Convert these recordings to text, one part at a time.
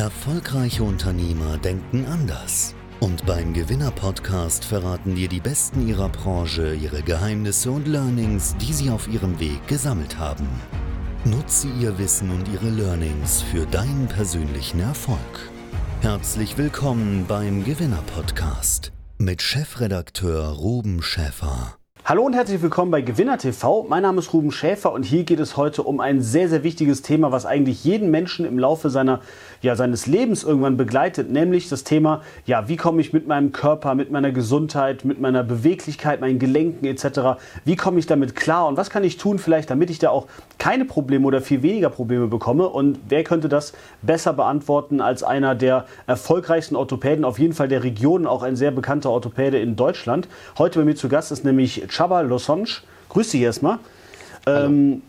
Erfolgreiche Unternehmer denken anders. Und beim Gewinner-Podcast verraten dir die Besten ihrer Branche ihre Geheimnisse und Learnings, die sie auf ihrem Weg gesammelt haben. Nutze ihr Wissen und ihre Learnings für deinen persönlichen Erfolg. Herzlich willkommen beim Gewinner-Podcast mit Chefredakteur Ruben Schäfer. Hallo und herzlich willkommen bei Gewinner TV. Mein Name ist Ruben Schäfer und hier geht es heute um ein sehr, sehr wichtiges Thema, was eigentlich jeden Menschen im Laufe seiner, ja, seines Lebens irgendwann begleitet, nämlich das Thema, ja, wie komme ich mit meinem Körper, mit meiner Gesundheit, mit meiner Beweglichkeit, meinen Gelenken etc., wie komme ich damit klar und was kann ich tun vielleicht, damit ich da auch keine Probleme oder viel weniger Probleme bekomme und wer könnte das besser beantworten als einer der erfolgreichsten Orthopäden, auf jeden Fall der Region, auch ein sehr bekannter Orthopäde in Deutschland. Heute bei mir zu Gast ist nämlich Chaba Losange. Grüß dich erstmal. Ähm,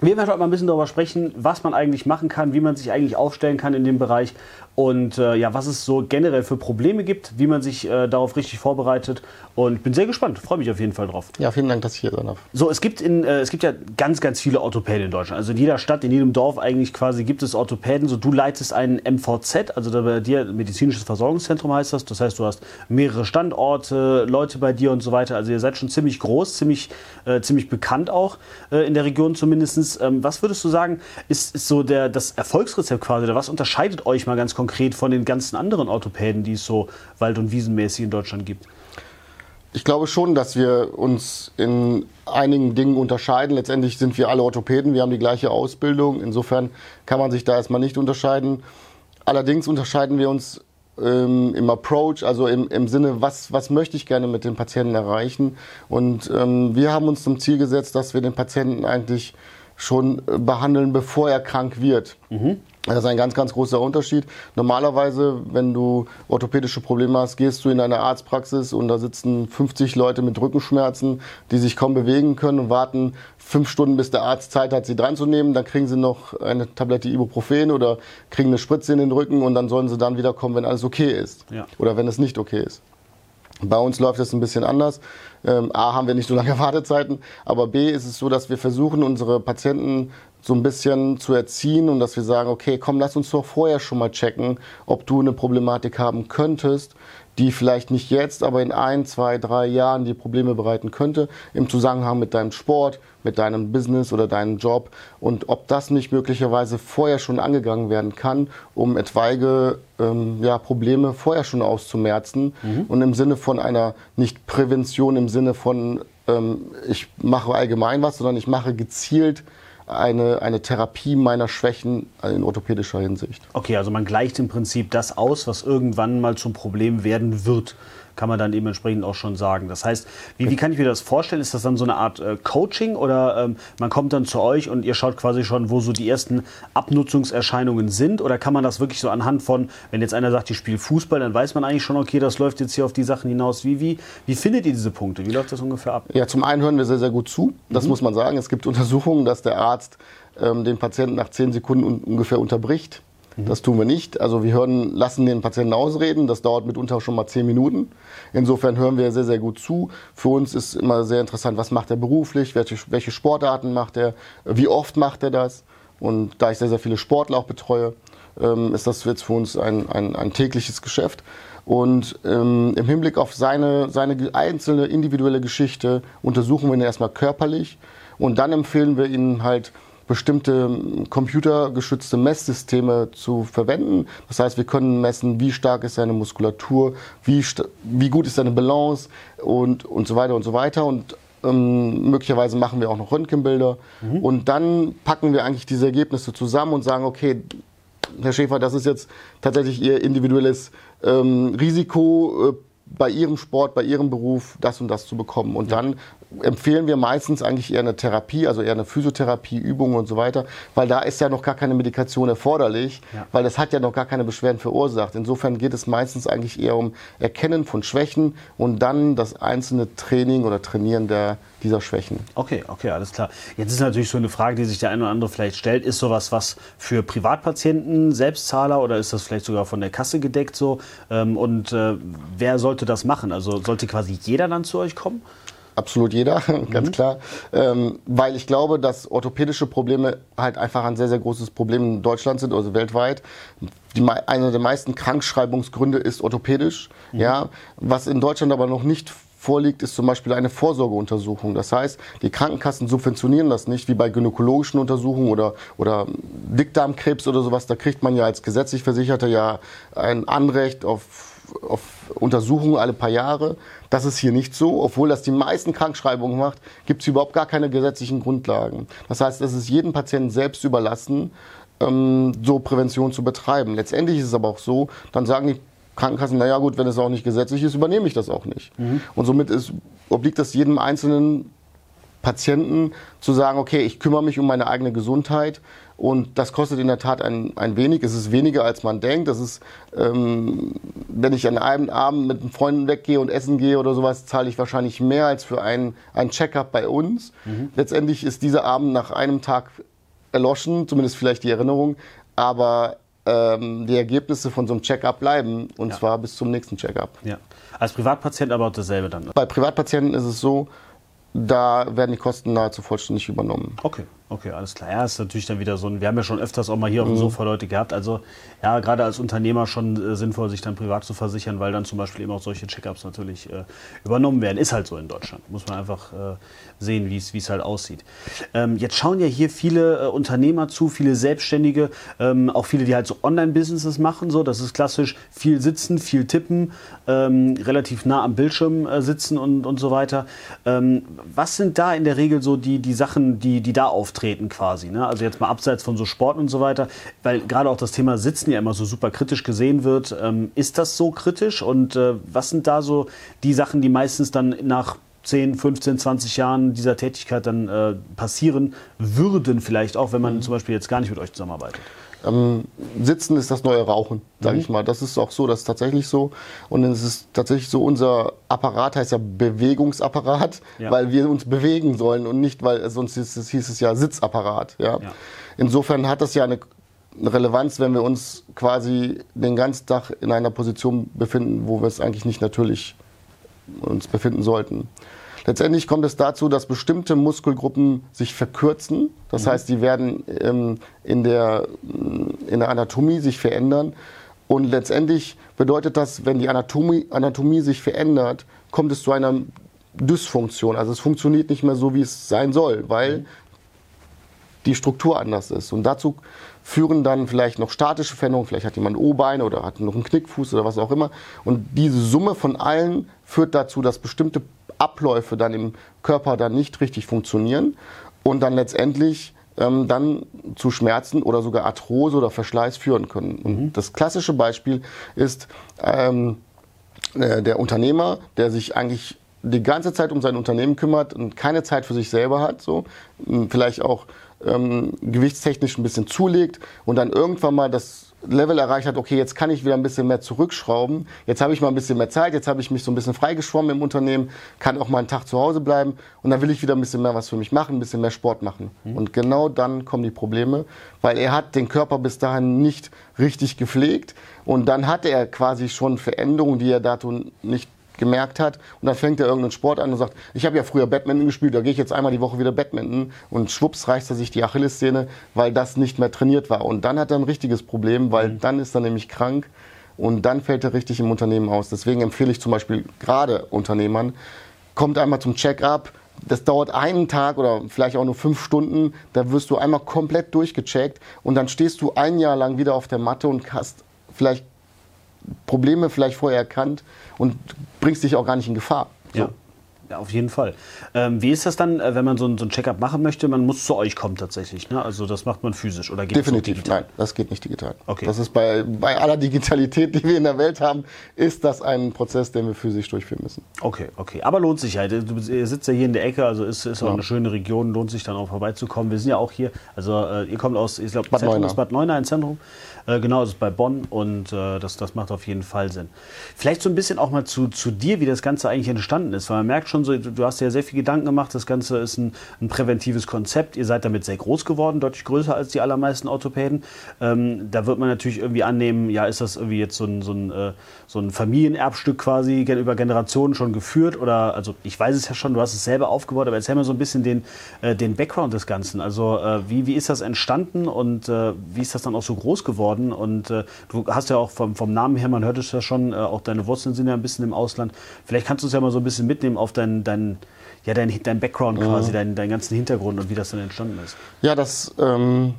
wir werden heute mal ein bisschen darüber sprechen, was man eigentlich machen kann, wie man sich eigentlich aufstellen kann in dem Bereich und äh, ja, was es so generell für Probleme gibt, wie man sich äh, darauf richtig vorbereitet. Und bin sehr gespannt, freue mich auf jeden Fall drauf. Ja, vielen Dank, dass ich hier sein darf. So, es gibt, in, äh, es gibt ja ganz, ganz viele Orthopäden in Deutschland. Also in jeder Stadt, in jedem Dorf eigentlich quasi gibt es Orthopäden. So, du leitest ein MVZ, also bei dir medizinisches Versorgungszentrum heißt das. Das heißt, du hast mehrere Standorte, Leute bei dir und so weiter. Also ihr seid schon ziemlich groß, ziemlich, äh, ziemlich bekannt auch äh, in der Region zumindest. Ähm, was würdest du sagen, ist, ist so der, das Erfolgsrezept quasi? Oder was unterscheidet euch mal ganz konkret von den ganzen anderen Orthopäden, die es so wald- und wiesenmäßig in Deutschland gibt? Ich glaube schon, dass wir uns in einigen Dingen unterscheiden. Letztendlich sind wir alle Orthopäden, wir haben die gleiche Ausbildung. Insofern kann man sich da erstmal nicht unterscheiden. Allerdings unterscheiden wir uns ähm, im Approach, also im, im Sinne, was, was möchte ich gerne mit den Patienten erreichen. Und ähm, wir haben uns zum Ziel gesetzt, dass wir den Patienten eigentlich schon behandeln, bevor er krank wird. Mhm. Das ist ein ganz, ganz großer Unterschied. Normalerweise, wenn du orthopädische Probleme hast, gehst du in eine Arztpraxis und da sitzen 50 Leute mit Rückenschmerzen, die sich kaum bewegen können und warten fünf Stunden, bis der Arzt Zeit hat, sie dran zu nehmen. Dann kriegen sie noch eine Tablette Ibuprofen oder kriegen eine Spritze in den Rücken und dann sollen sie dann wiederkommen, wenn alles okay ist. Ja. Oder wenn es nicht okay ist. Bei uns läuft es ein bisschen anders. Ähm, A, haben wir nicht so lange Wartezeiten, aber B, ist es so, dass wir versuchen, unsere Patienten so ein bisschen zu erziehen und dass wir sagen, okay, komm, lass uns doch vorher schon mal checken, ob du eine Problematik haben könntest, die vielleicht nicht jetzt, aber in ein, zwei, drei Jahren dir Probleme bereiten könnte im Zusammenhang mit deinem Sport, mit deinem Business oder deinem Job und ob das nicht möglicherweise vorher schon angegangen werden kann, um etwaige ähm, ja, Probleme vorher schon auszumerzen mhm. und im Sinne von einer nicht Prävention im Sinne von ähm, ich mache allgemein was, sondern ich mache gezielt eine, eine Therapie meiner Schwächen in orthopädischer Hinsicht. Okay, also man gleicht im Prinzip das aus, was irgendwann mal zum Problem werden wird kann man dann dementsprechend auch schon sagen. Das heißt, wie, wie kann ich mir das vorstellen? Ist das dann so eine Art äh, Coaching oder ähm, man kommt dann zu euch und ihr schaut quasi schon, wo so die ersten Abnutzungserscheinungen sind? Oder kann man das wirklich so anhand von, wenn jetzt einer sagt, ich spiele Fußball, dann weiß man eigentlich schon, okay, das läuft jetzt hier auf die Sachen hinaus. Wie, wie, wie findet ihr diese Punkte? Wie läuft das ungefähr ab? Ja, zum einen hören wir sehr, sehr gut zu. Das mhm. muss man sagen. Es gibt Untersuchungen, dass der Arzt ähm, den Patienten nach zehn Sekunden un ungefähr unterbricht. Das tun wir nicht. Also wir hören, lassen den Patienten ausreden. Das dauert mitunter schon mal zehn Minuten. Insofern hören wir sehr, sehr gut zu. Für uns ist immer sehr interessant, was macht er beruflich, welche, welche Sportarten macht er, wie oft macht er das. Und da ich sehr, sehr viele Sportler auch betreue, ähm, ist das jetzt für uns ein, ein, ein tägliches Geschäft. Und ähm, im Hinblick auf seine, seine einzelne individuelle Geschichte untersuchen wir ihn erstmal körperlich und dann empfehlen wir ihnen halt bestimmte computergeschützte Messsysteme zu verwenden. Das heißt, wir können messen, wie stark ist seine Muskulatur, wie, wie gut ist seine Balance und, und so weiter und so weiter. Und ähm, möglicherweise machen wir auch noch Röntgenbilder. Mhm. Und dann packen wir eigentlich diese Ergebnisse zusammen und sagen, okay, Herr Schäfer, das ist jetzt tatsächlich Ihr individuelles ähm, Risiko. Äh, bei ihrem Sport, bei ihrem Beruf das und das zu bekommen. Und dann empfehlen wir meistens eigentlich eher eine Therapie, also eher eine Physiotherapie, Übungen und so weiter, weil da ist ja noch gar keine Medikation erforderlich, ja. weil das hat ja noch gar keine Beschwerden verursacht. Insofern geht es meistens eigentlich eher um Erkennen von Schwächen und dann das einzelne Training oder Trainieren der, dieser Schwächen. Okay, okay, alles klar. Jetzt ist natürlich so eine Frage, die sich der eine oder andere vielleicht stellt, ist sowas was für Privatpatienten, Selbstzahler oder ist das vielleicht sogar von der Kasse gedeckt so? Ähm, und äh, wer sollte das machen? Also sollte quasi jeder dann zu euch kommen? absolut jeder, ganz mhm. klar. Ähm, weil ich glaube, dass orthopädische Probleme halt einfach ein sehr, sehr großes Problem in Deutschland sind, also weltweit. Die, eine der meisten Krankschreibungsgründe ist orthopädisch. Mhm. Ja, was in Deutschland aber noch nicht vorliegt, ist zum Beispiel eine Vorsorgeuntersuchung. Das heißt, die Krankenkassen subventionieren das nicht, wie bei gynäkologischen Untersuchungen oder, oder Dickdarmkrebs oder sowas. Da kriegt man ja als gesetzlich Versicherter ja ein Anrecht auf, auf Untersuchungen alle paar Jahre. Das ist hier nicht so. Obwohl das die meisten Krankschreibungen macht, gibt es überhaupt gar keine gesetzlichen Grundlagen. Das heißt, es ist jedem Patienten selbst überlassen, ähm, so Prävention zu betreiben. Letztendlich ist es aber auch so, dann sagen die Krankenkassen, naja gut, wenn es auch nicht gesetzlich ist, übernehme ich das auch nicht. Mhm. Und somit ist, obliegt das jedem einzelnen Patienten zu sagen, okay, ich kümmere mich um meine eigene Gesundheit und das kostet in der Tat ein, ein wenig. Es ist weniger, als man denkt. Das ist, ähm, wenn ich an einem Abend mit Freunden weggehe und essen gehe oder sowas, zahle ich wahrscheinlich mehr als für ein, ein Check-up bei uns. Mhm. Letztendlich ist dieser Abend nach einem Tag erloschen, zumindest vielleicht die Erinnerung, aber ähm, die Ergebnisse von so einem Check-up bleiben und ja. zwar bis zum nächsten Check-up. Ja. Als Privatpatient aber auch dasselbe dann? Bei Privatpatienten ist es so, da werden die Kosten nahezu vollständig übernommen. Okay. Okay, alles klar. Ja, ist natürlich dann wieder so ein, wir haben ja schon öfters auch mal hier auf dem mhm. Sofa Leute gehabt. Also ja, gerade als Unternehmer schon äh, sinnvoll, sich dann privat zu versichern, weil dann zum Beispiel eben auch solche Checkups natürlich äh, übernommen werden. Ist halt so in Deutschland. Muss man einfach äh, sehen, wie es halt aussieht. Ähm, jetzt schauen ja hier viele äh, Unternehmer zu, viele Selbstständige, ähm, auch viele, die halt so Online-Businesses machen. So, das ist klassisch viel sitzen, viel tippen, ähm, relativ nah am Bildschirm äh, sitzen und, und so weiter. Ähm, was sind da in der Regel so die, die Sachen, die, die da auftreten? Auftreten quasi. Ne? Also jetzt mal abseits von so Sport und so weiter, weil gerade auch das Thema Sitzen ja immer so super kritisch gesehen wird. Ähm, ist das so kritisch und äh, was sind da so die Sachen, die meistens dann nach 10, 15, 20 Jahren dieser Tätigkeit dann äh, passieren würden, vielleicht auch, wenn man mhm. zum Beispiel jetzt gar nicht mit euch zusammenarbeitet? Ähm, Sitzen ist das neue Rauchen, sage mhm. ich mal. Das ist auch so, das ist tatsächlich so. Und es ist tatsächlich so, unser Apparat heißt ja Bewegungsapparat, ja. weil wir uns bewegen sollen und nicht, weil sonst hieß es, hieß es ja Sitzapparat. Ja? ja? Insofern hat das ja eine Relevanz, wenn wir uns quasi den ganzen Tag in einer Position befinden, wo wir es eigentlich nicht natürlich uns befinden sollten. Letztendlich kommt es dazu, dass bestimmte Muskelgruppen sich verkürzen. Das mhm. heißt, die werden ähm, in, der, in der Anatomie sich verändern. Und letztendlich bedeutet das, wenn die Anatomie, Anatomie sich verändert, kommt es zu einer Dysfunktion. Also es funktioniert nicht mehr so, wie es sein soll, weil mhm. Die Struktur anders ist. Und dazu führen dann vielleicht noch statische Veränderungen. Vielleicht hat jemand O-Beine oder hat noch einen Knickfuß oder was auch immer. Und diese Summe von allen führt dazu, dass bestimmte Abläufe dann im Körper dann nicht richtig funktionieren und dann letztendlich ähm, dann zu Schmerzen oder sogar Arthrose oder Verschleiß führen können. Und mhm. das klassische Beispiel ist ähm, äh, der Unternehmer, der sich eigentlich die ganze Zeit um sein Unternehmen kümmert und keine Zeit für sich selber hat, so vielleicht auch ähm, gewichtstechnisch ein bisschen zulegt und dann irgendwann mal das Level erreicht hat, okay, jetzt kann ich wieder ein bisschen mehr zurückschrauben, jetzt habe ich mal ein bisschen mehr Zeit, jetzt habe ich mich so ein bisschen freigeschwommen im Unternehmen, kann auch mal einen Tag zu Hause bleiben und dann will ich wieder ein bisschen mehr was für mich machen, ein bisschen mehr Sport machen. Mhm. Und genau dann kommen die Probleme, weil er hat den Körper bis dahin nicht richtig gepflegt und dann hat er quasi schon Veränderungen, die er dazu nicht gemerkt hat. Und dann fängt er irgendeinen Sport an und sagt, ich habe ja früher Badminton gespielt, da gehe ich jetzt einmal die Woche wieder Badminton. Und schwupps reißt er sich die Achillessehne, weil das nicht mehr trainiert war. Und dann hat er ein richtiges Problem, weil mhm. dann ist er nämlich krank und dann fällt er richtig im Unternehmen aus. Deswegen empfehle ich zum Beispiel gerade Unternehmern, kommt einmal zum Check-up, das dauert einen Tag oder vielleicht auch nur fünf Stunden. Da wirst du einmal komplett durchgecheckt und dann stehst du ein Jahr lang wieder auf der Matte und hast vielleicht Probleme vielleicht vorher erkannt und bringst dich auch gar nicht in Gefahr. So. Ja. Ja, auf jeden Fall. Ähm, wie ist das dann, äh, wenn man so ein, so ein Check-up machen möchte? Man muss zu euch kommen tatsächlich. Ne? Also das macht man physisch oder geht Definitiv, nein, das geht nicht digital. Okay. Das ist bei, bei aller Digitalität, die wir in der Welt haben, ist das ein Prozess, den wir physisch durchführen müssen. Okay, okay. Aber lohnt sich halt. Du sitzt ja hier in der Ecke, also ist, ist auch ja. eine schöne Region, lohnt sich dann auch vorbeizukommen. Wir sind ja auch hier, also äh, ihr kommt aus, ich glaube, Bad Zentrum ist Bad Neuenahr, ein Zentrum. Äh, genau, das ist bei Bonn und äh, das, das macht auf jeden Fall Sinn. Vielleicht so ein bisschen auch mal zu, zu dir, wie das Ganze eigentlich entstanden ist, weil man merkt schon, schon so, du hast ja sehr viel Gedanken gemacht. Das Ganze ist ein, ein präventives Konzept. Ihr seid damit sehr groß geworden, deutlich größer als die allermeisten Orthopäden. Ähm, da wird man natürlich irgendwie annehmen, ja, ist das irgendwie jetzt so ein, so ein, äh, so ein Familienerbstück quasi über Generationen schon geführt? Oder, also ich weiß es ja schon, du hast es selber aufgebaut, aber erzähl mal so ein bisschen den, äh, den Background des Ganzen. Also äh, wie, wie ist das entstanden und äh, wie ist das dann auch so groß geworden? Und du hast ja auch vom, vom Namen her, man hört es ja schon, auch deine Wurzeln sind ja ein bisschen im Ausland. Vielleicht kannst du uns ja mal so ein bisschen mitnehmen auf deinen dein, ja, dein, dein Background quasi, mhm. deinen, deinen ganzen Hintergrund und wie das dann entstanden ist. Ja, das ähm,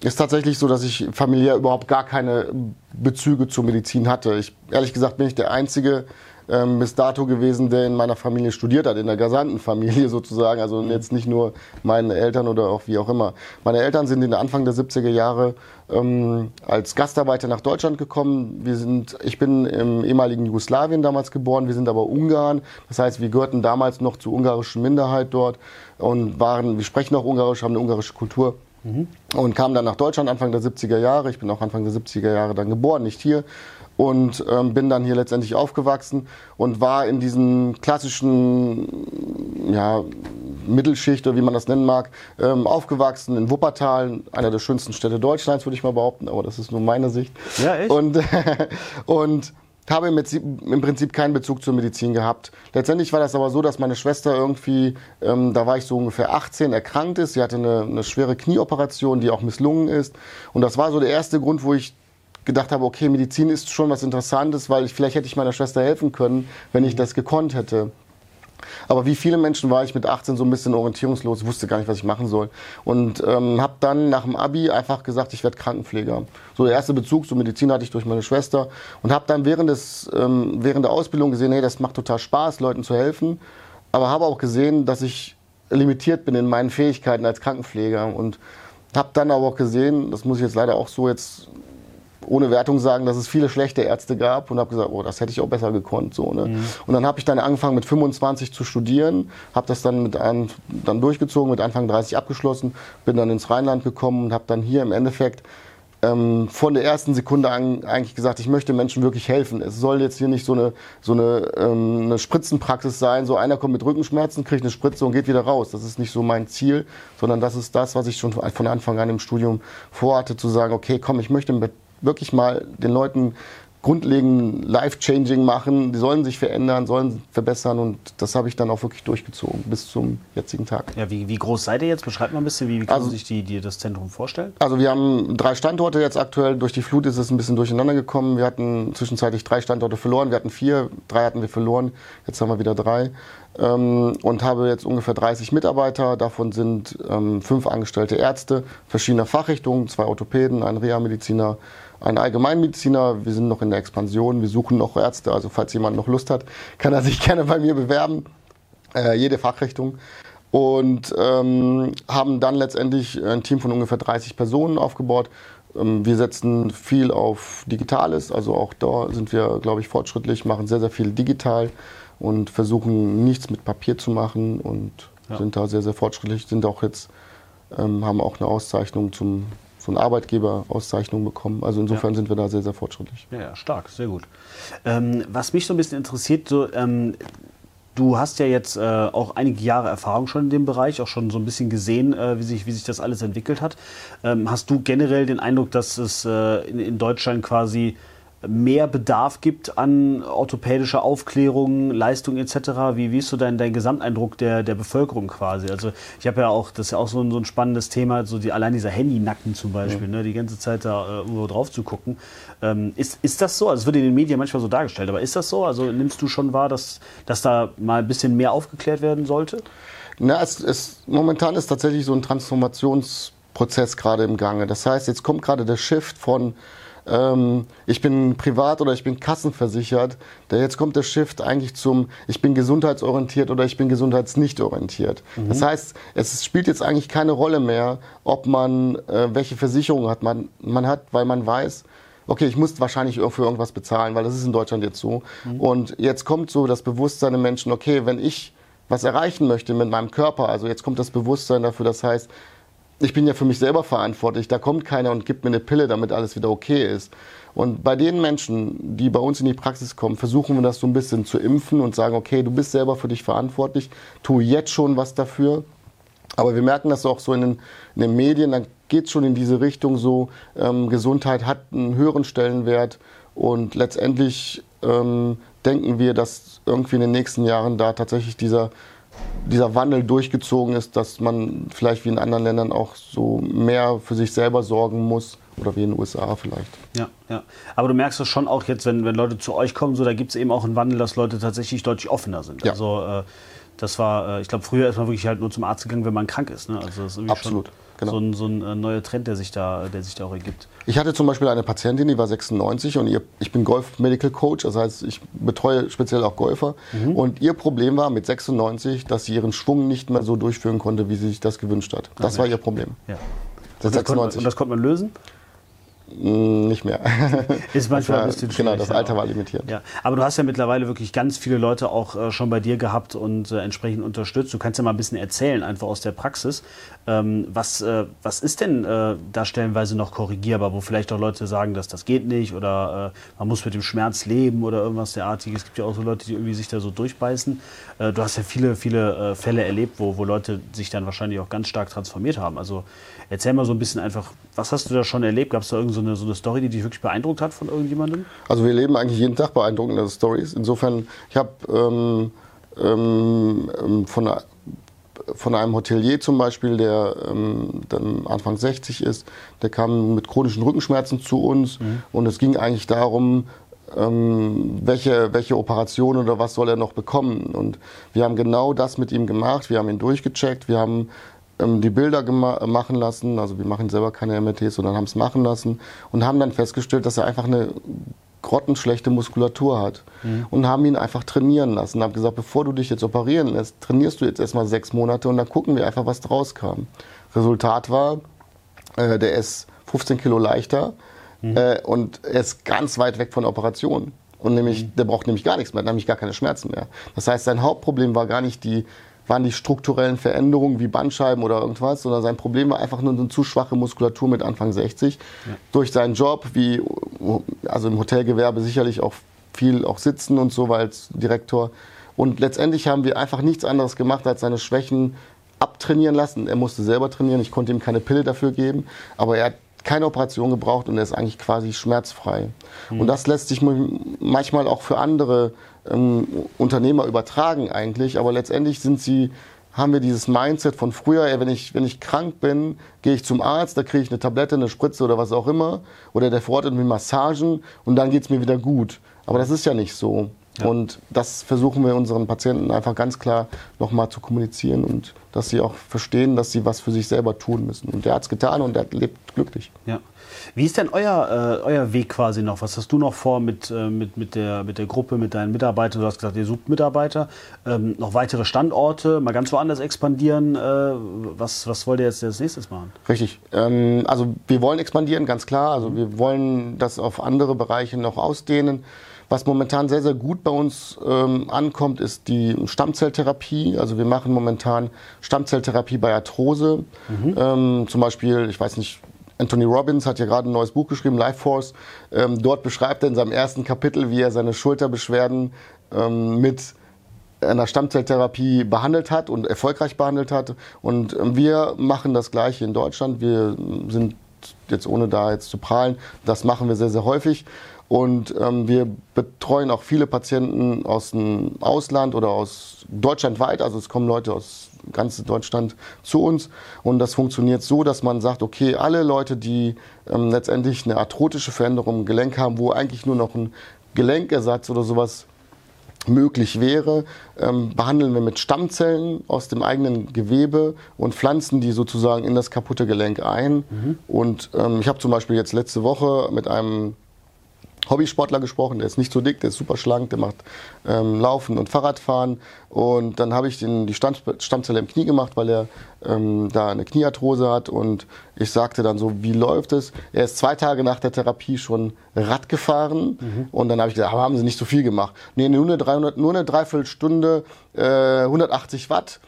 ist tatsächlich so, dass ich familiär überhaupt gar keine Bezüge zur Medizin hatte. Ich, ehrlich gesagt bin ich der Einzige, ähm, bis dato gewesen, der in meiner Familie studiert hat, in der Familie sozusagen. Also mhm. jetzt nicht nur meine Eltern oder auch wie auch immer. Meine Eltern sind in den Anfang der 70er Jahre ähm, als Gastarbeiter nach Deutschland gekommen. Wir sind, ich bin im ehemaligen Jugoslawien damals geboren, wir sind aber Ungarn. Das heißt, wir gehörten damals noch zur ungarischen Minderheit dort und waren, wir sprechen auch Ungarisch, haben eine ungarische Kultur. Mhm. Und kamen dann nach Deutschland Anfang der 70er Jahre. Ich bin auch Anfang der 70er Jahre dann geboren, nicht hier und ähm, bin dann hier letztendlich aufgewachsen und war in diesen klassischen ja, Mittelschicht oder wie man das nennen mag, ähm, aufgewachsen in Wuppertal, einer der schönsten Städte Deutschlands, würde ich mal behaupten, aber das ist nur meine Sicht. Ja, echt? Und, und habe im Prinzip, im Prinzip keinen Bezug zur Medizin gehabt. Letztendlich war das aber so, dass meine Schwester irgendwie, ähm, da war ich so ungefähr 18, erkrankt ist. Sie hatte eine, eine schwere Knieoperation, die auch misslungen ist. Und das war so der erste Grund, wo ich gedacht habe, okay, Medizin ist schon was Interessantes, weil ich, vielleicht hätte ich meiner Schwester helfen können, wenn ich das gekonnt hätte. Aber wie viele Menschen war ich mit 18 so ein bisschen orientierungslos, wusste gar nicht, was ich machen soll. Und ähm, habe dann nach dem Abi einfach gesagt, ich werde Krankenpfleger. So der erste Bezug zur Medizin hatte ich durch meine Schwester und habe dann während, des, ähm, während der Ausbildung gesehen, hey, das macht total Spaß, Leuten zu helfen. Aber habe auch gesehen, dass ich limitiert bin in meinen Fähigkeiten als Krankenpfleger und habe dann aber auch gesehen, das muss ich jetzt leider auch so jetzt ohne Wertung sagen, dass es viele schlechte Ärzte gab und habe gesagt, oh, das hätte ich auch besser gekonnt. So, ne? Mhm. Und dann habe ich dann angefangen mit 25 zu studieren, habe das dann mit an, dann durchgezogen, mit Anfang 30 abgeschlossen, bin dann ins Rheinland gekommen und habe dann hier im Endeffekt ähm, von der ersten Sekunde an eigentlich gesagt, ich möchte Menschen wirklich helfen. Es soll jetzt hier nicht so eine, so eine, ähm, eine Spritzenpraxis sein, so einer kommt mit Rückenschmerzen, kriegt eine Spritze und geht wieder raus. Das ist nicht so mein Ziel, sondern das ist das, was ich schon von Anfang an im Studium vorhatte, zu sagen, okay, komm, ich möchte mit wirklich mal den Leuten grundlegend life-changing machen. Die sollen sich verändern, sollen verbessern und das habe ich dann auch wirklich durchgezogen bis zum jetzigen Tag. Ja, wie, wie groß seid ihr jetzt? Beschreibt mal ein bisschen, wie, wie kann also, sich die, die, das Zentrum vorstellen? Also wir haben drei Standorte jetzt aktuell. Durch die Flut ist es ein bisschen durcheinander gekommen. Wir hatten zwischenzeitlich drei Standorte verloren. Wir hatten vier, drei hatten wir verloren. Jetzt haben wir wieder drei. Ähm, und habe jetzt ungefähr 30 Mitarbeiter. Davon sind ähm, fünf angestellte Ärzte verschiedener Fachrichtungen, zwei Orthopäden, ein Reha-Mediziner, ein Allgemeinmediziner. Wir sind noch in der Expansion, wir suchen noch Ärzte. Also falls jemand noch Lust hat, kann er sich gerne bei mir bewerben. Äh, jede Fachrichtung. Und ähm, haben dann letztendlich ein Team von ungefähr 30 Personen aufgebaut. Ähm, wir setzen viel auf Digitales, also auch da sind wir, glaube ich, fortschrittlich, machen sehr, sehr viel digital und versuchen nichts mit Papier zu machen und ja. sind da sehr, sehr fortschrittlich, sind auch jetzt, ähm, haben auch eine Auszeichnung zum so eine Arbeitgeberauszeichnung bekommen. Also insofern ja. sind wir da sehr, sehr fortschrittlich. Ja, ja stark, sehr gut. Ähm, was mich so ein bisschen interessiert, so, ähm, du hast ja jetzt äh, auch einige Jahre Erfahrung schon in dem Bereich, auch schon so ein bisschen gesehen, äh, wie, sich, wie sich das alles entwickelt hat. Ähm, hast du generell den Eindruck, dass es äh, in, in Deutschland quasi mehr Bedarf gibt an orthopädischer Aufklärung, Leistung etc. Wie, wie ist so dein, dein Gesamteindruck der, der Bevölkerung quasi? Also ich habe ja auch, das ist ja auch so ein, so ein spannendes Thema, so die, allein dieser Handynacken zum Beispiel, ja. ne, die ganze Zeit da äh, irgendwo drauf zu gucken. Ähm, ist, ist das so? Also es wird in den Medien manchmal so dargestellt, aber ist das so? Also nimmst du schon wahr, dass, dass da mal ein bisschen mehr aufgeklärt werden sollte? Na, es, es, momentan ist tatsächlich so ein Transformationsprozess gerade im Gange. Das heißt, jetzt kommt gerade der Shift von ähm, ich bin privat oder ich bin kassenversichert. Der jetzt kommt der Shift eigentlich zum, ich bin gesundheitsorientiert oder ich bin gesundheitsnicht orientiert. Mhm. Das heißt, es spielt jetzt eigentlich keine Rolle mehr, ob man äh, welche Versicherung hat man, man hat, weil man weiß, okay, ich muss wahrscheinlich für irgendwas bezahlen, weil das ist in Deutschland jetzt so. Mhm. Und jetzt kommt so das Bewusstsein der Menschen, okay, wenn ich was erreichen möchte mit meinem Körper, also jetzt kommt das Bewusstsein dafür, das heißt, ich bin ja für mich selber verantwortlich. Da kommt keiner und gibt mir eine Pille, damit alles wieder okay ist. Und bei den Menschen, die bei uns in die Praxis kommen, versuchen wir das so ein bisschen zu impfen und sagen, okay, du bist selber für dich verantwortlich, tu jetzt schon was dafür. Aber wir merken das auch so in den, in den Medien, dann geht es schon in diese Richtung so, ähm, Gesundheit hat einen höheren Stellenwert und letztendlich ähm, denken wir, dass irgendwie in den nächsten Jahren da tatsächlich dieser dieser Wandel durchgezogen ist, dass man vielleicht wie in anderen Ländern auch so mehr für sich selber sorgen muss oder wie in den USA vielleicht. Ja, ja. Aber du merkst es schon auch jetzt, wenn, wenn Leute zu euch kommen, so, da gibt es eben auch einen Wandel, dass Leute tatsächlich deutlich offener sind. Ja. Also äh, das war, äh, ich glaube, früher ist man wirklich halt nur zum Arzt gegangen, wenn man krank ist. Ne? Also Absolut. Schon Genau. so ein, so ein äh, neuer Trend, der sich, da, der sich da auch ergibt. Ich hatte zum Beispiel eine Patientin, die war 96 und ihr, ich bin Golf Medical Coach, das heißt, ich betreue speziell auch Golfer. Und ihr Problem war mit 96, dass sie ihren Schwung nicht mehr so durchführen konnte, wie sie sich das gewünscht hat. Das war ihr Problem. Ja. Seit Das konnte, 96. und das konnte man lösen? Mm, Nicht mehr. Ist manchmal ein Das bisschen genau, schwierig, das ja. Alter war limitiert. Ja, aber du hast ja mittlerweile wirklich ganz viele Leute auch äh, schon bei dir gehabt und äh, entsprechend unterstützt. Du kannst ja mal ein bisschen erzählen, einfach aus der Praxis. Ähm, was, äh, was ist denn da stellenweise noch korrigierbar, wo vielleicht auch Leute sagen, dass das geht nicht oder man muss mit dem Schmerz leben oder irgendwas derartiges. Es gibt ja auch so Leute, die irgendwie sich da so durchbeißen. Du hast ja viele, viele Fälle erlebt, wo, wo Leute sich dann wahrscheinlich auch ganz stark transformiert haben. Also erzähl mal so ein bisschen einfach, was hast du da schon erlebt? Gab es da irgendeine so eine, so eine Story, die dich wirklich beeindruckt hat von irgendjemandem? Also wir leben eigentlich jeden Tag beeindruckende Stories. Insofern, ich habe ähm, ähm, ähm, von, von einem Hotelier zum Beispiel, der ähm, dann Anfang 60 ist, der kam mit chronischen Rückenschmerzen zu uns und es ging eigentlich darum, ähm, welche, welche Operation oder was soll er noch bekommen. Und wir haben genau das mit ihm gemacht. Wir haben ihn durchgecheckt. Wir haben ähm, die Bilder gema- machen lassen. Also wir machen selber keine MRTs, sondern haben es machen lassen und haben dann festgestellt, dass er einfach eine grottenschlechte Muskulatur hat und haben ihn einfach trainieren lassen. Haben gesagt, bevor du dich jetzt operieren lässt, trainierst du jetzt erstmal sechs Monate und dann gucken wir einfach, was draus kam. Resultat war, äh, der ist 15 Kilo leichter äh, und er ist ganz weit weg von der Operation. Und nämlich, der braucht nämlich gar nichts mehr, nämlich gar keine Schmerzen mehr. Das heißt, sein Hauptproblem war gar nicht die, waren die strukturellen Veränderungen wie Bandscheiben oder irgendwas, sondern sein Problem war einfach nur eine zu schwache Muskulatur mit Anfang 60. Durch seinen Job, wie also im Hotelgewerbe sicherlich auch viel auch sitzen und so, weil als Direktor. Und letztendlich haben wir einfach nichts anderes gemacht, als seine Schwächen abtrainieren lassen. Er musste selber trainieren, ich konnte ihm keine Pille dafür geben, aber er hat keine Operation gebraucht und er ist eigentlich quasi schmerzfrei. Und das lässt sich manchmal auch für andere ähm, Unternehmer übertragen eigentlich, aber letztendlich sind sie haben wir dieses Mindset von früher, ey, wenn ich, wenn ich krank bin, gehe ich zum Arzt, da kriege ich eine Tablette, eine Spritze oder was auch immer. Oder der verordnet mir Massagen und dann geht's mir wieder gut. Aber das ist ja nicht so. Und das versuchen wir unseren Patienten einfach ganz klar nochmal zu kommunizieren und dass sie auch verstehen, dass sie was für sich selber tun müssen. Und der hat's getan und der lebt glücklich. Ja. Wie ist denn euer, äh, euer Weg quasi noch? Was hast du noch vor mit, äh, mit, mit, der, mit der Gruppe, mit deinen Mitarbeitern? Du hast gesagt, ihr sucht Mitarbeiter. Ähm, noch weitere Standorte, mal ganz woanders expandieren. Äh, was, was wollt ihr jetzt als nächstes machen? Richtig. Ähm, also wir wollen expandieren, ganz klar. Also wir wollen das auf andere Bereiche noch ausdehnen. Was momentan sehr, sehr gut bei uns ähm, ankommt, ist die Stammzelltherapie. Also wir machen momentan Stammzelltherapie bei Arthrose. Ähm, zum Beispiel, ich weiß nicht, Anthony Robbins hat ja gerade ein neues Buch geschrieben, Life Force. Ähm, dort beschreibt er in seinem ersten Kapitel, wie er seine Schulterbeschwerden ähm, mit einer Stammzelltherapie behandelt hat und erfolgreich behandelt hat. Und ähm, wir machen das Gleiche in Deutschland. Wir sind jetzt ohne da jetzt zu prahlen, das machen wir sehr, sehr häufig. Und ähm, wir betreuen auch viele Patienten aus dem Ausland oder aus Deutschland weit. Also es kommen Leute aus ganz Deutschland zu uns. Und das funktioniert so, dass man sagt, okay, alle Leute, die ähm, letztendlich eine arthrotische Veränderung im Gelenk haben, wo eigentlich nur noch ein Gelenkersatz oder sowas möglich wäre, ähm, behandeln wir mit Stammzellen aus dem eigenen Gewebe und pflanzen die sozusagen in das kaputte Gelenk ein. Und ähm, ich habe zum Beispiel jetzt letzte Woche mit einem Hobbysportler gesprochen, der ist nicht so dick, der ist super schlank, der macht ähm, Laufen und Fahrradfahren. Und dann habe ich den, die Stamm, Stammzelle im Knie gemacht, weil er ähm, da eine Kniearthrose hat. Und ich sagte dann so, wie läuft es? Er ist zwei Tage nach der Therapie schon Rad gefahren. Und dann habe ich gesagt, aber haben Sie nicht so viel gemacht? Nee, nur eine, 300, nur eine Dreiviertelstunde, äh, 180 Watt.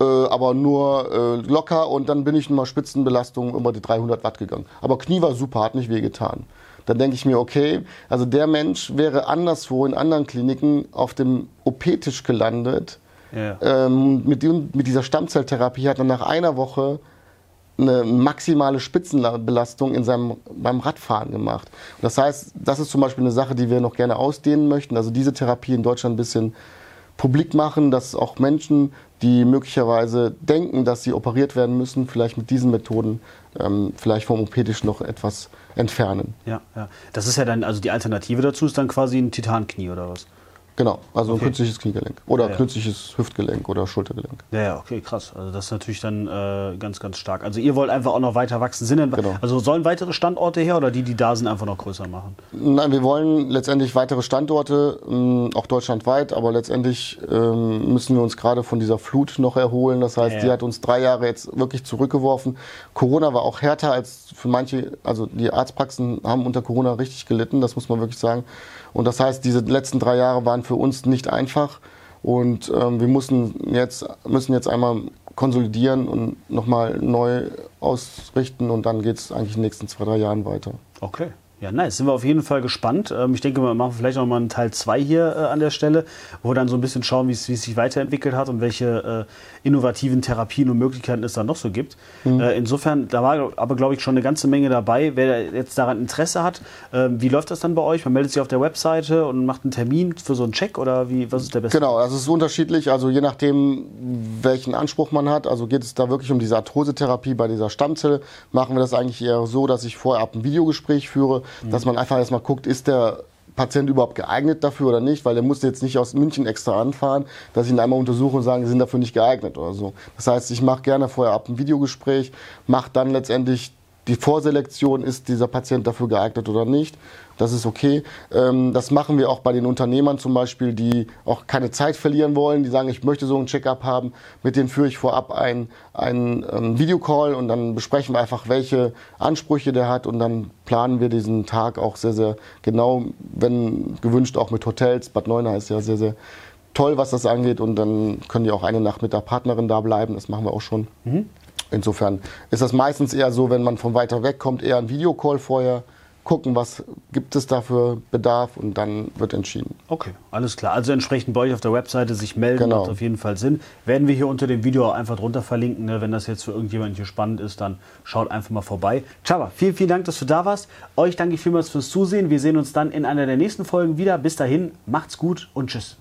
äh, aber nur äh, locker und dann bin ich mal Spitzenbelastung über die 300 Watt gegangen. Aber Knie war super, hat nicht wehgetan. Dann denke ich mir, okay, also der Mensch wäre anderswo in anderen Kliniken auf dem OP-Tisch gelandet. Ja. Ähm, mit, mit dieser Stammzelltherapie hat er nach einer Woche eine maximale Spitzenbelastung in seinem, beim Radfahren gemacht. Das heißt, das ist zum Beispiel eine Sache, die wir noch gerne ausdehnen möchten. Also diese Therapie in Deutschland ein bisschen publik machen, dass auch Menschen, die möglicherweise denken, dass sie operiert werden müssen, vielleicht mit diesen Methoden ähm, vielleicht vom OP-Tisch noch etwas entfernen. Ja, ja. Das ist ja dann, also die Alternative dazu ist dann quasi ein Titanknie oder was? Genau, also Okay. ein künstliches Kniegelenk oder Ja, ja. künstliches Hüftgelenk oder Schultergelenk. Ja, ja, okay, krass. Also das ist natürlich dann äh, ganz, ganz stark. Also ihr wollt einfach auch noch weiter wachsen. Sind denn, Genau. Also sollen weitere Standorte her oder die, die da sind, einfach noch größer machen? Nein, wir wollen letztendlich weitere Standorte, ähm, auch deutschlandweit, aber letztendlich ähm, müssen wir uns gerade von dieser Flut noch erholen. Das heißt, Ja. die hat uns drei Jahre jetzt wirklich zurückgeworfen. Corona war auch härter als für manche, also die Arztpraxen haben unter Corona richtig gelitten, das muss man wirklich sagen. Und das heißt, diese letzten drei Jahre waren für uns nicht einfach. Und ähm, wir mussten jetzt, müssen jetzt einmal konsolidieren und nochmal neu ausrichten und dann geht es eigentlich in den nächsten zwei, drei Jahren weiter. Okay. Ja, nice. Sind wir auf jeden Fall gespannt. Ähm, ich denke, wir machen vielleicht noch mal einen Teil 2 hier äh, an der Stelle, wo wir dann so ein bisschen schauen, wie es wie es sich weiterentwickelt hat und welche äh, innovativen Therapien und Möglichkeiten es da noch so gibt. Äh, insofern, da war aber, glaube ich, schon eine ganze Menge dabei. Wer jetzt daran Interesse hat, äh, wie läuft das dann bei euch? Man meldet sich auf der Webseite und macht einen Termin für so einen Check oder wie, was ist der beste? Genau, es ist unterschiedlich. Also je nachdem, welchen Anspruch man hat. Also geht es da wirklich um diese Arthrosetherapie bei dieser Stammzelle, machen wir das eigentlich eher so, dass ich vorher ab ein Videogespräch führe, dass man einfach erstmal guckt, ist der Patient überhaupt geeignet dafür oder nicht, weil der muss jetzt nicht aus München extra anfahren, dass ich ihn einmal untersuche und sage, sie sind dafür nicht geeignet oder so. Das heißt, ich mache gerne vorher ab ein Videogespräch, mache dann letztendlich die Vorselektion, ist dieser Patient dafür geeignet oder nicht. Das ist okay. Ähm, das machen wir auch bei den Unternehmern zum Beispiel, die auch keine Zeit verlieren wollen, die sagen, ich möchte so einen Check-up haben. Mit denen führe ich vorab einen, einen ähm, Videocall und dann besprechen wir einfach, welche Ansprüche der hat und dann planen wir diesen Tag auch sehr, sehr genau, wenn gewünscht auch mit Hotels. Bad Neuenahr ist ja sehr, sehr toll, was das angeht und dann können die auch eine Nacht mit der Partnerin da bleiben. Das machen wir auch schon. Insofern ist das meistens eher so, wenn man von weiter weg kommt, eher ein Videocall vorher, gucken, was gibt es da für Bedarf und dann wird entschieden. Okay, alles klar. Also entsprechend bei euch auf der Webseite sich melden, Genau. macht auf jeden Fall Sinn. Werden wir hier unter dem Video auch einfach drunter verlinken. Ne? Wenn das jetzt für irgendjemanden hier spannend ist, dann schaut einfach mal vorbei. Chava, vielen, vielen Dank, dass du da warst. Euch danke ich vielmals fürs Zusehen. Wir sehen uns dann in einer der nächsten Folgen wieder. Bis dahin, macht's gut und tschüss.